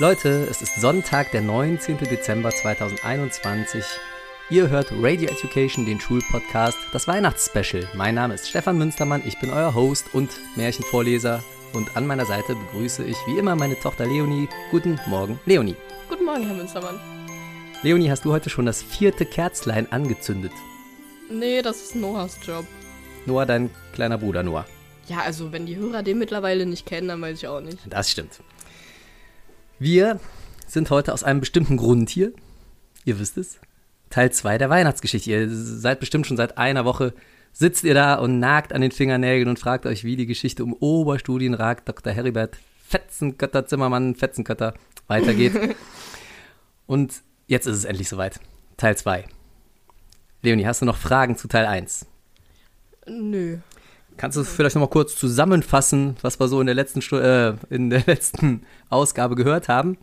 Leute, es ist Sonntag, der 19. Dezember 2021. Ihr hört Radio Education, den Schulpodcast, das Weihnachtsspecial. Mein Name ist Stefan Münstermann, ich bin euer Host und Märchenvorleser. Und an meiner Seite begrüße ich wie immer meine Tochter Leonie. Guten Morgen, Leonie. Guten Morgen, Herr Münstermann. Leonie, hast du heute schon das vierte Kerzlein angezündet? Nee, das ist Noahs Job. Noah, dein kleiner Bruder Noah. Ja, also wenn die Hörer den mittlerweile nicht kennen, dann weiß ich auch nicht. Das stimmt. Wir sind heute aus einem bestimmten Grund hier. Ihr wisst es. Teil 2 der Weihnachtsgeschichte. Ihr seid bestimmt schon seit einer Woche, sitzt ihr da und nagt an den Fingernägeln und fragt euch, wie die Geschichte um Oberstudienrat Dr. Heribert Fetzenkötter Zimmermann Fetzenkötter weitergeht. und jetzt ist es endlich soweit. Teil 2. Leonie, hast du noch Fragen zu Teil 1? Nö. Kannst du vielleicht noch mal kurz zusammenfassen, was wir so in der letzten, Stu äh, in der letzten Ausgabe gehört haben?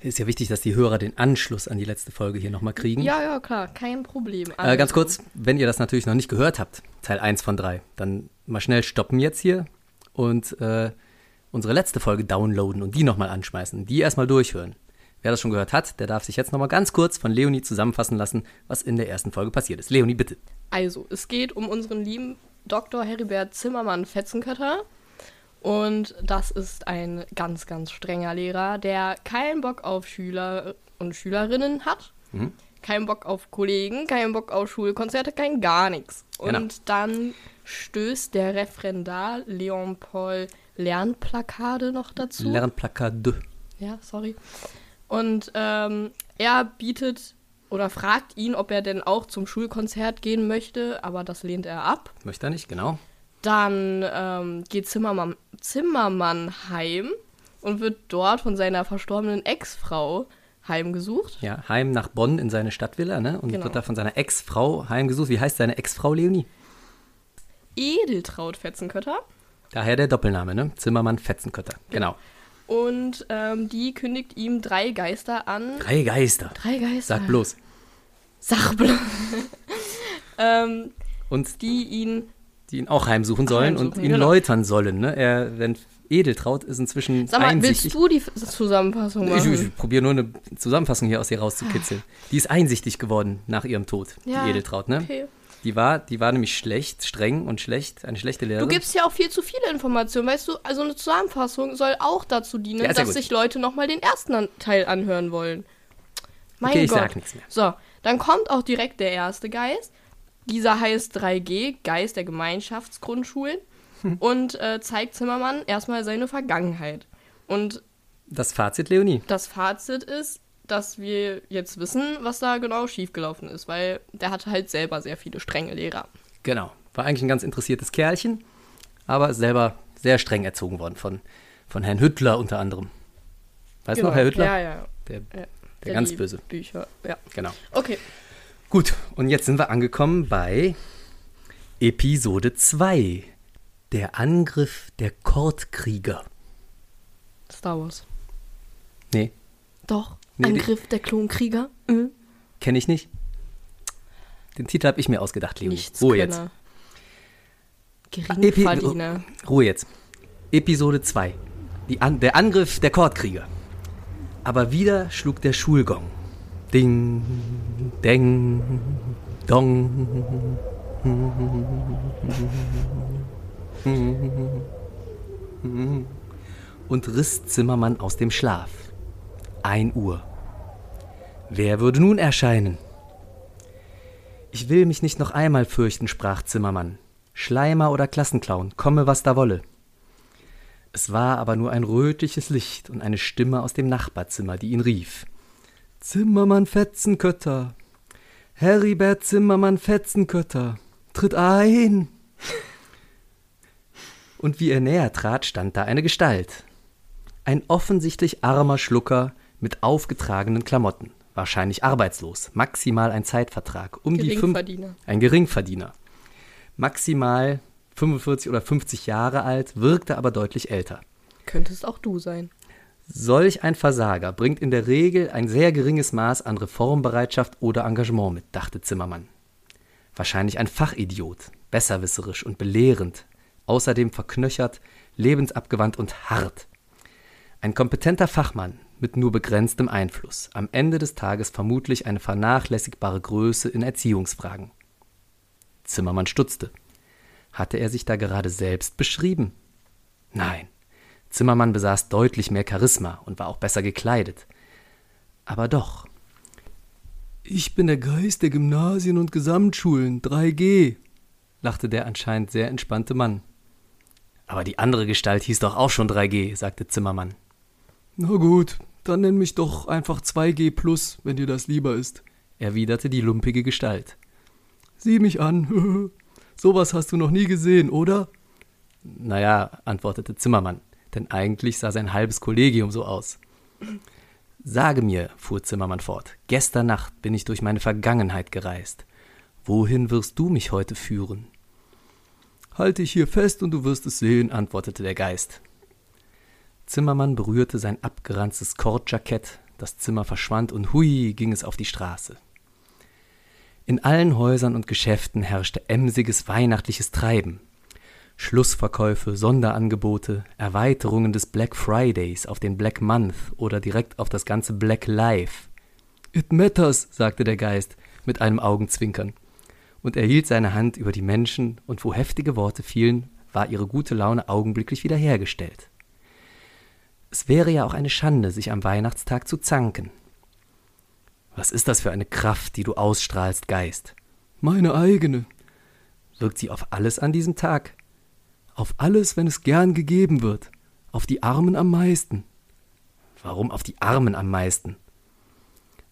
Ist ja wichtig, dass die Hörer den Anschluss an die letzte Folge hier nochmal kriegen. Ja, ja, klar, kein Problem. Äh, ganz Also, kurz, wenn ihr das natürlich noch nicht gehört habt, Teil 1 von 3, dann mal schnell stoppen jetzt hier und äh, unsere letzte Folge downloaden und die nochmal anschmeißen, die erstmal durchhören. Wer das schon gehört hat, der darf sich jetzt nochmal ganz kurz von Leonie zusammenfassen lassen, was in der ersten Folge passiert ist. Leonie, bitte. Also, es geht um unseren lieben Dr. Heribert Zimmermann Fetzenkötter. Und das ist ein ganz, ganz strenger Lehrer, der keinen Bock auf Schüler und Schülerinnen hat. Mhm. Keinen Bock auf Kollegen, keinen Bock auf Schulkonzerte, kein gar nichts. Und Genau. dann stößt der Referendar Leon Paul Lernplakade noch dazu. Lernplakat 2. Ja, sorry. Und ähm, er bietet oder fragt ihn, ob er denn auch zum Schulkonzert gehen möchte, aber das lehnt er ab. Möchte er nicht, genau. Dann ähm, geht Zimmermann, Zimmermann heim und wird dort von seiner verstorbenen Ex-Frau heimgesucht. Ja, heim nach Bonn in seine Stadtvilla, ne? Und Genau. wird da von seiner Ex-Frau heimgesucht. Wie heißt seine Ex-Frau, Leonie? Edeltraut Fetzenkötter. Daher der Doppelname, ne? Zimmermann Fetzenkötter. Genau. Und ähm, die kündigt ihm drei Geister an. Drei Geister. Drei Geister. Sag bloß. Sag bloß. ähm, Und die ihn die ihn auch heimsuchen sollen Heimsuchen, und ihn genau. läutern sollen, ne? Er, wenn Edeltraut ist inzwischen Sag mal, einsichtig. willst du die Zusammenfassung ich, machen? ich probiere nur eine Zusammenfassung hier aus ihr rauszukitzeln. Die ist einsichtig geworden nach ihrem Tod, Ja, die Edeltraut, ne? Okay. Die war, die war nämlich schlecht, streng und schlecht, eine schlechte Lehrerin. Du gibst ja auch viel zu viele Informationen, weißt du? Also eine Zusammenfassung soll auch dazu dienen, Ja, dass gut. sich Leute nochmal den ersten Teil anhören wollen. Mein okay, ich Gott. sag nichts mehr. So, dann kommt auch direkt der erste Geist. Dieser heißt 3G, Geist der Gemeinschaftsgrundschulen. und äh, zeigt Zimmermann erstmal seine Vergangenheit. Und Das Fazit, Leonie. das Fazit ist, dass wir jetzt wissen, was da genau schiefgelaufen ist, weil der hatte halt selber sehr viele strenge Lehrer. Genau. War eigentlich ein ganz interessiertes Kerlchen, aber selber sehr streng erzogen worden von, von Herrn Hüttler unter anderem. Weißt du noch, Herr Hüttler? Genau. Ja, ja. Der, ja. der ganz die böse. Bücher, ja. Genau. Okay. Gut, und jetzt sind wir angekommen bei Episode 2. Der Angriff der Kordkrieger. Star Wars. Nee, Doch. Nee, Angriff der Klonkrieger. Mhm. kenne ich nicht. Den Titel habe ich mir ausgedacht, Leonie. Nichts Ruhe jetzt. Könner. Epi. Ruhe jetzt. Episode 2. Die An der Angriff der Kordkrieger. Aber wieder schlug der Schulgong. Ding, deng, dong. Und riss Zimmermann aus dem Schlaf. Ein Uhr. Wer würde nun erscheinen? Ich will mich nicht noch einmal fürchten, sprach Zimmermann. Schleimer oder Klassenclown, komme was da wolle. Es war aber nur ein rötliches Licht und eine Stimme aus dem Nachbarzimmer, die ihn rief. Zimmermann Fetzenkötter, Heribert Zimmermann Fetzenkötter, tritt ein! Und wie er näher trat, stand da eine Gestalt. Ein offensichtlich armer Schlucker mit aufgetragenen Klamotten, wahrscheinlich arbeitslos, maximal ein Zeitvertrag, um die fünf, ein Geringverdiener. Maximal 45 oder 50 Jahre alt, wirkte aber deutlich älter. Könntest auch du sein. Solch ein Versager bringt in der Regel ein sehr geringes Maß an Reformbereitschaft oder Engagement mit, dachte Zimmermann. Wahrscheinlich ein Fachidiot, besserwisserisch und belehrend, außerdem verknöchert, lebensabgewandt und hart. Ein kompetenter Fachmann, mit nur begrenztem Einfluss, am Ende des Tages vermutlich eine vernachlässigbare Größe in Erziehungsfragen. Zimmermann stutzte. Hatte er sich da gerade selbst beschrieben? Nein. Zimmermann besaß deutlich mehr Charisma und war auch besser gekleidet. Aber doch. Ich bin der Geist der Gymnasien und Gesamtschulen, 3G, lachte der anscheinend sehr entspannte Mann. Aber die andere Gestalt hieß doch auch schon 3G, sagte Zimmermann. Na gut, dann nenn mich doch einfach 2G plus, wenn dir das lieber ist, erwiderte die lumpige Gestalt. Sieh mich an. Sowas hast du noch nie gesehen, oder? Naja, antwortete Zimmermann, denn eigentlich sah sein halbes Kollegium so aus. Sage mir, fuhr Zimmermann fort, gestern Nacht bin ich durch meine Vergangenheit gereist. Wohin wirst du mich heute führen? Halte ich hier fest und du wirst es sehen, antwortete der Geist. Zimmermann berührte sein abgeranztes Kordjackett, das Zimmer verschwand und hui ging es auf die Straße. In allen Häusern und Geschäften herrschte emsiges weihnachtliches Treiben. Schlussverkäufe, Sonderangebote, Erweiterungen des Black Fridays auf den Black Month oder direkt auf das ganze Black Life. It matters, sagte der Geist mit einem Augenzwinkern. Und er hielt seine Hand über die Menschen, und wo heftige Worte fielen, war ihre gute Laune augenblicklich wiederhergestellt. Es wäre ja auch eine Schande, sich am Weihnachtstag zu zanken. Was ist das für eine Kraft, die du ausstrahlst, Geist? Meine eigene. Wirkt sie auf alles an diesem Tag? Auf alles, wenn es gern gegeben wird. Auf die Armen am meisten. Warum auf die Armen am meisten?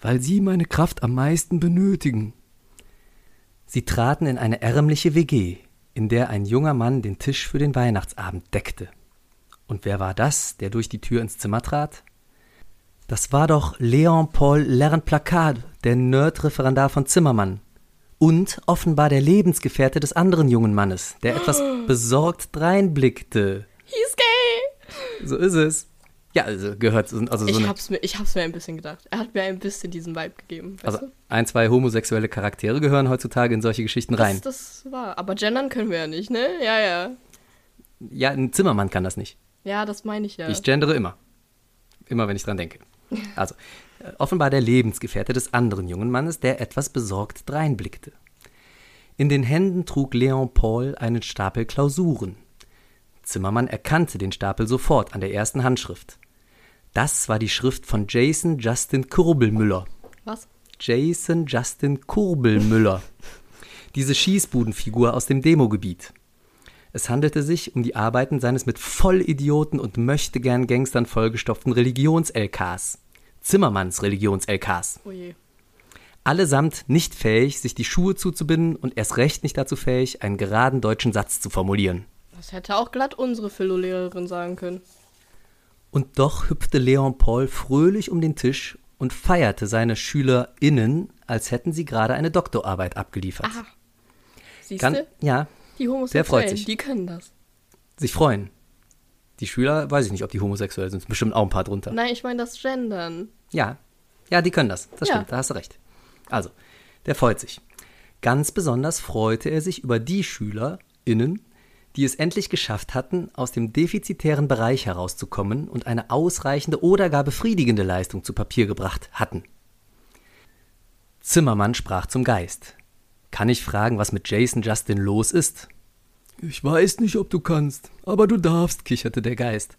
Weil sie meine Kraft am meisten benötigen. Sie traten in eine ärmliche WG, in der ein junger Mann den Tisch für den Weihnachtsabend deckte. Und wer war das, der durch die Tür ins Zimmer trat? Das war doch Leon Paul Lernplakade, der Nerd-Referendar von Zimmermann. Und offenbar der Lebensgefährte des anderen jungen Mannes, der etwas besorgt dreinblickte. He's gay! So ist es. Ja, also gehört. Also so ich, hab's mir, ich hab's mir ein bisschen gedacht. Er hat mir ein bisschen diesen Vibe gegeben. Also du? ein, zwei homosexuelle Charaktere gehören heutzutage in solche Geschichten rein. Das, das war. Aber gendern können wir ja nicht, ne? Ja, ja. Ja, ein Zimmermann kann das nicht. Ja, das meine ich ja. Ich gendere immer. Immer, wenn ich dran denke. Also, äh, offenbar der Lebensgefährte des anderen jungen Mannes, der etwas besorgt dreinblickte. In den Händen trug Leon Paul einen Stapel Klausuren. Zimmermann erkannte den Stapel sofort an der ersten Handschrift. Das war die Schrift von Jason Justin Kurbelmüller. Was? Jason Justin Kurbelmüller. Diese Schießbudenfigur aus dem Demogebiet. Es handelte sich um die Arbeiten seines mit Vollidioten und möchtegern Gangstern vollgestopften Religions-LKs. Zimmermanns Religions-LKs. Oh je. Allesamt nicht fähig, sich die Schuhe zuzubinden und erst recht nicht dazu fähig, einen geraden deutschen Satz zu formulieren. Das hätte auch glatt unsere Philo-Lehrerin sagen können. Und doch hüpfte Leon Paul fröhlich um den Tisch und feierte seine SchülerInnen, als hätten sie gerade eine Doktorarbeit abgeliefert. Aha. Siehst du? ja, Die freut Homosexuellen, sich. die können das. sich freuen. Die Schüler, weiß ich nicht, ob die homosexuell sind, bestimmt auch ein paar drunter. Nein, ich meine das Gendern. Ja, ja, die können das. Das Ja. stimmt, da hast du recht. Also, der freut sich. Ganz besonders freute er sich über die SchülerInnen, die es endlich geschafft hatten, aus dem defizitären Bereich herauszukommen und eine ausreichende oder gar befriedigende Leistung zu Papier gebracht hatten. Zimmermann sprach zum Geist. Kann ich fragen, was mit Jason Justin los ist? Ich weiß nicht, ob du kannst, aber du darfst, kicherte der Geist.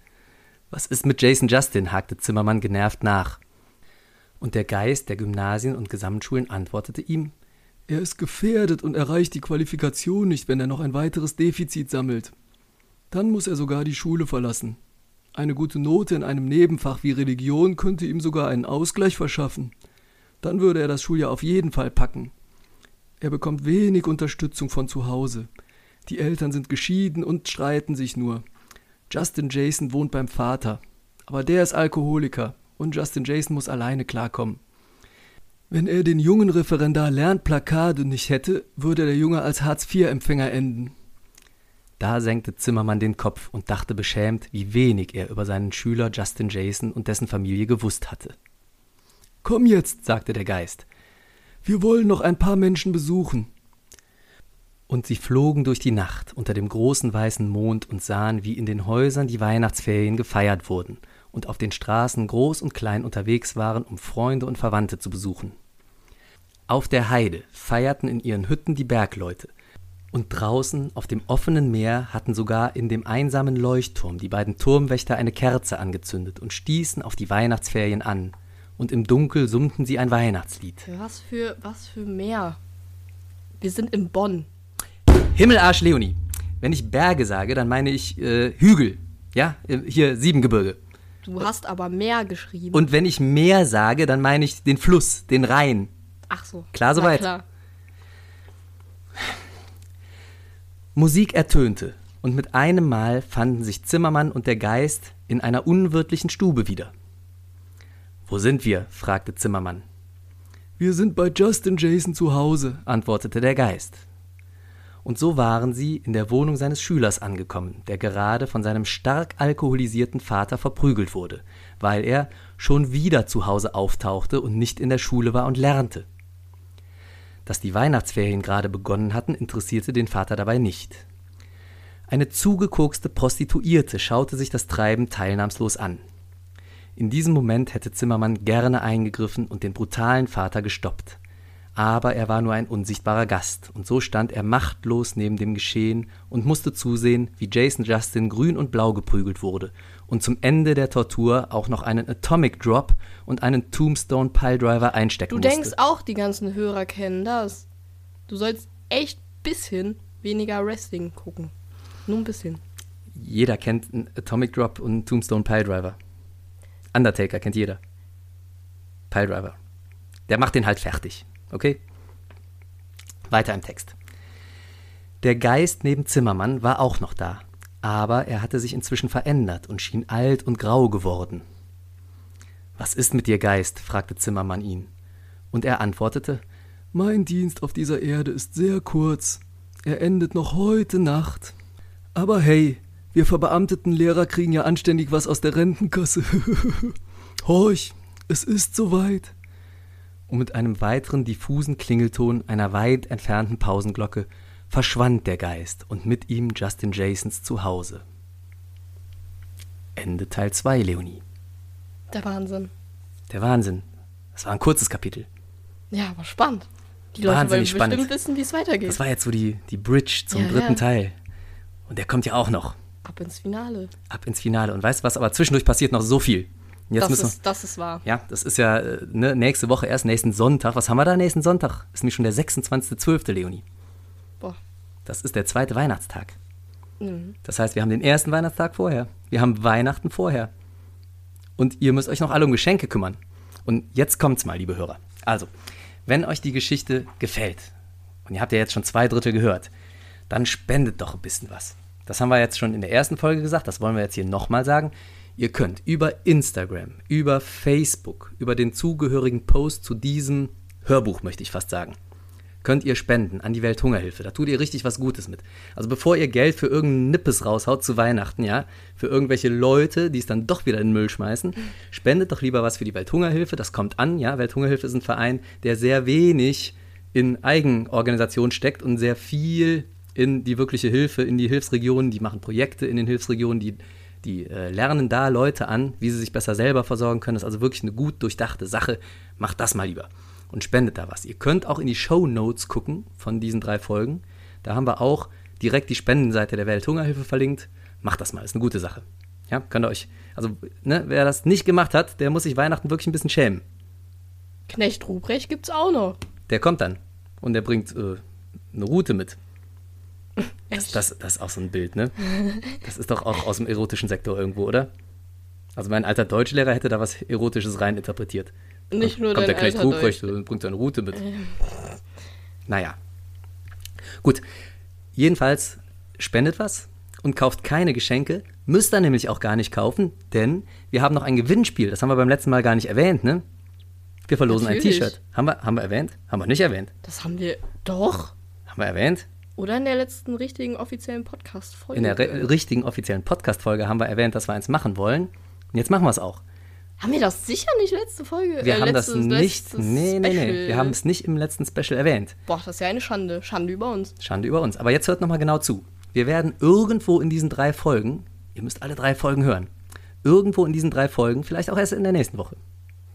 Was ist mit Jason Justin? hakte Zimmermann genervt nach. Und der Geist der Gymnasien und Gesamtschulen antwortete ihm, er ist gefährdet und erreicht die Qualifikation nicht, wenn er noch ein weiteres Defizit sammelt. Dann muss er sogar die Schule verlassen. Eine gute Note in einem Nebenfach wie Religion könnte ihm sogar einen Ausgleich verschaffen. Dann würde er das Schuljahr auf jeden Fall packen. Er bekommt wenig Unterstützung von zu Hause. Die Eltern sind geschieden und streiten sich nur. Justin Jason wohnt beim Vater, aber der ist Alkoholiker und Justin Jason muss alleine klarkommen. Wenn er den jungen Referendar Lernplakade nicht hätte, würde der Junge als Hartz-IV-Empfänger enden. Da senkte Zimmermann den Kopf und dachte beschämt, wie wenig er über seinen Schüler Justin Jason und dessen Familie gewusst hatte. Komm jetzt, sagte der Geist. Wir wollen noch ein paar Menschen besuchen. Und sie flogen durch die Nacht unter dem großen weißen Mond und sahen, wie in den Häusern die Weihnachtsferien gefeiert wurden und auf den Straßen groß und klein unterwegs waren, um Freunde und Verwandte zu besuchen. Auf der Heide feierten in ihren Hütten die Bergleute, und draußen auf dem offenen Meer hatten sogar in dem einsamen Leuchtturm die beiden Turmwächter eine Kerze angezündet und stießen auf die Weihnachtsferien an, und im Dunkel summten sie ein Weihnachtslied. Was für, was für Meer? Wir sind in Bonn. Himmelarsch Leonie. Wenn ich Berge sage, dann meine ich äh, Hügel. Ja, äh, hier Siebengebirge. Du hast aber Meer geschrieben. Und wenn ich Meer sage, dann meine ich den Fluss, den Rhein. Ach so. Klar soweit? Klar. Musik ertönte, und mit einem Mal fanden sich Zimmermann und der Geist in einer unwirtlichen Stube wieder. Wo sind wir? fragte Zimmermann. Wir sind bei Justin Jason zu Hause, antwortete der Geist. Und so waren sie in der Wohnung seines Schülers angekommen, der gerade von seinem stark alkoholisierten Vater verprügelt wurde, weil er schon wieder zu Hause auftauchte und nicht in der Schule war und lernte. Dass die Weihnachtsferien gerade begonnen hatten, interessierte den Vater dabei nicht. Eine zugekokste Prostituierte schaute sich das Treiben teilnahmslos an. In diesem Moment hätte Zimmermann gerne eingegriffen und den brutalen Vater gestoppt. Aber er war nur ein unsichtbarer Gast, und so stand er machtlos neben dem Geschehen und musste zusehen, wie Jason Justin grün und blau geprügelt wurde und zum Ende der Tortur auch noch einen Atomic Drop und einen Tombstone Piledriver einstecken Du musste. denkst auch, die ganzen Hörer kennen das. Du sollst echt bisschen weniger Wrestling gucken. Nur ein bisschen. Jeder kennt einen Atomic Drop und einen Tombstone Piledriver. Undertaker kennt jeder. Piledriver. Der macht den halt fertig. Okay? Weiter im Text. Der Geist neben Zimmermann war auch noch da, aber er hatte sich inzwischen verändert und schien alt und grau geworden. Was ist mit dir, Geist? fragte Zimmermann ihn. Und er antwortete, Mein Dienst auf dieser Erde ist sehr kurz. Er endet noch heute Nacht. Aber hey, wir verbeamteten Lehrer kriegen ja anständig was aus der Rentenkasse. Horch, es ist soweit. Und mit einem weiteren diffusen Klingelton einer weit entfernten Pausenglocke verschwand der Geist und mit ihm Justin Jasons Zuhause. Ende Teil 2, Leonie. Der Wahnsinn. Der Wahnsinn. Das war ein kurzes Kapitel. Ja, aber spannend. Die Leute Wahnsinnig wollen spannend. bestimmt wissen, wie es weitergeht. Das war jetzt so die, die Bridge zum Ja, dritten ja. Teil. Und der kommt ja auch noch Ab ins Finale. ab ins Finale. Und weißt du was, aber zwischendurch passiert noch so viel. Jetzt Das müssen wir, ist, das ist wahr. Ja, das ist ja äh, ne, nächste Woche erst, nächsten Sonntag. Was haben wir da nächsten Sonntag? Ist nämlich schon der 26.12., Leonie. Boah. Das ist der zweite Weihnachtstag. Mhm. Das heißt, wir haben den ersten Weihnachtstag vorher. Wir haben Weihnachten vorher. Und ihr müsst euch noch alle um Geschenke kümmern. Und jetzt kommt's mal, liebe Hörer. Also, wenn euch die Geschichte gefällt, und ihr habt ja jetzt schon zwei Drittel gehört, dann spendet doch ein bisschen was. Das haben wir jetzt schon in der ersten Folge gesagt, das wollen wir jetzt hier nochmal sagen. Ihr könnt über Instagram, über Facebook, über den zugehörigen Post zu diesem Hörbuch, möchte ich fast sagen, könnt ihr spenden an die Welthungerhilfe. Da tut ihr richtig was Gutes mit. Also bevor ihr Geld für irgendeinen Nippes raushaut zu Weihnachten, ja, für irgendwelche Leute, die es dann doch wieder in den Müll schmeißen, spendet doch lieber was für die Welthungerhilfe. Das kommt an, ja. Welthungerhilfe ist ein Verein, der sehr wenig in Eigenorganisation steckt und sehr viel in die wirkliche Hilfe, in die Hilfsregionen. Die machen Projekte in den Hilfsregionen, die, die äh, lernen da Leute an, wie sie sich besser selber versorgen können. Das ist also wirklich eine gut durchdachte Sache. Macht das mal lieber und spendet da was. Ihr könnt auch in die Show Notes gucken von diesen drei Folgen. Da haben wir auch direkt die Spendenseite der Welthungerhilfe verlinkt. Macht das mal, ist eine gute Sache. Ja, könnt ihr euch. Also, ne, wer das nicht gemacht hat, der muss sich Weihnachten wirklich ein bisschen schämen. Knecht Ruprecht gibt's auch noch. Der kommt dann und der bringt äh, eine Route mit. Das, das, das ist auch so ein Bild, ne? Das ist doch auch aus dem erotischen Sektor irgendwo, oder? Also mein alter Deutschlehrer hätte da was Erotisches rein interpretiert. Nicht nur Kommt der Knecht Ruprecht und bringt eine Route mit. Naja. Gut. Jedenfalls spendet was und kauft keine Geschenke. Müsst ihr nämlich auch gar nicht kaufen, denn wir haben noch ein Gewinnspiel. Das haben wir beim letzten Mal gar nicht erwähnt, ne? Wir verlosen Natürlich. ein T-Shirt. Haben wir, haben wir erwähnt? Haben wir nicht erwähnt. Das haben wir doch. Haben wir erwähnt? Oder in der letzten richtigen offiziellen Podcast-Folge. In der richtigen offiziellen Podcast-Folge haben wir erwähnt, dass wir eins machen wollen. Und jetzt machen wir es auch. haben wir das sicher nicht letzte Folge? Wir äh, haben das letztes- nicht. letztes Nee, nee, nee. Wir haben es nicht im letzten Special erwähnt. Boah, das ist ja eine Schande. Schande über uns. Schande über uns. Aber jetzt hört nochmal genau zu. Wir werden irgendwo in diesen drei Folgen, ihr müsst alle drei Folgen hören, irgendwo in diesen drei Folgen, vielleicht auch erst in der nächsten Woche,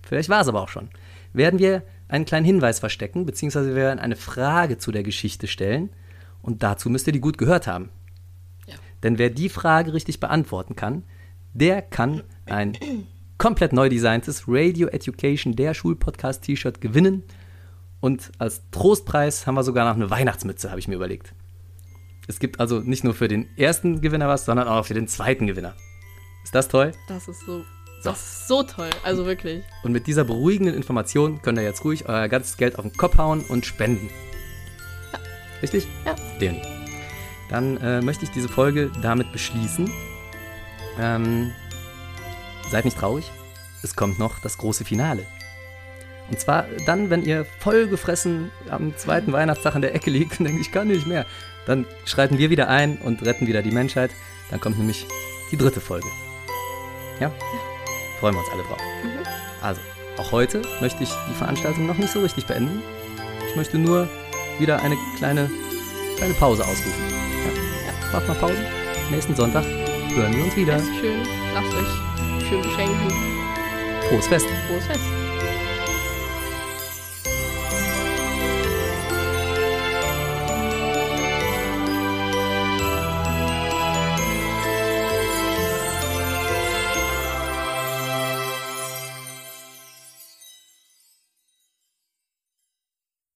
vielleicht war es aber auch schon, werden wir einen kleinen Hinweis verstecken, beziehungsweise wir werden eine Frage zu der Geschichte stellen. Und dazu müsst ihr die gut gehört haben. Ja. Denn wer die Frage richtig beantworten kann, der kann ein komplett neu designtes Radio Education, der Schulpodcast-T-Shirt gewinnen. Und als Trostpreis haben wir sogar noch eine Weihnachtsmütze, habe ich mir überlegt. Es gibt also nicht nur für den ersten Gewinner was, sondern auch für den zweiten Gewinner. Ist das toll? Das ist so, So. das ist so toll. Also wirklich. Und mit dieser beruhigenden Information könnt ihr jetzt ruhig euer ganzes Geld auf den Kopf hauen und spenden. Richtig? Ja. Den. Dann äh, möchte ich diese Folge damit beschließen. Ähm, seid nicht traurig. Es kommt noch das große Finale. Und zwar dann, wenn ihr voll gefressen am zweiten Weihnachtstag in der Ecke liegt und denkt, ich kann nicht mehr, dann schreiten wir wieder ein und retten wieder die Menschheit. Dann kommt nämlich die dritte Folge. Ja? Freuen wir uns alle drauf. Also, auch heute möchte ich die Veranstaltung noch nicht so richtig beenden. Ich möchte nur wieder eine kleine, kleine Pause ausrufen. Ja, ja, macht mal Pause. Nächsten Sonntag hören wir uns wieder. Esst schön, lasst euch schön beschenken. Frohes Fest. Frohes Fest.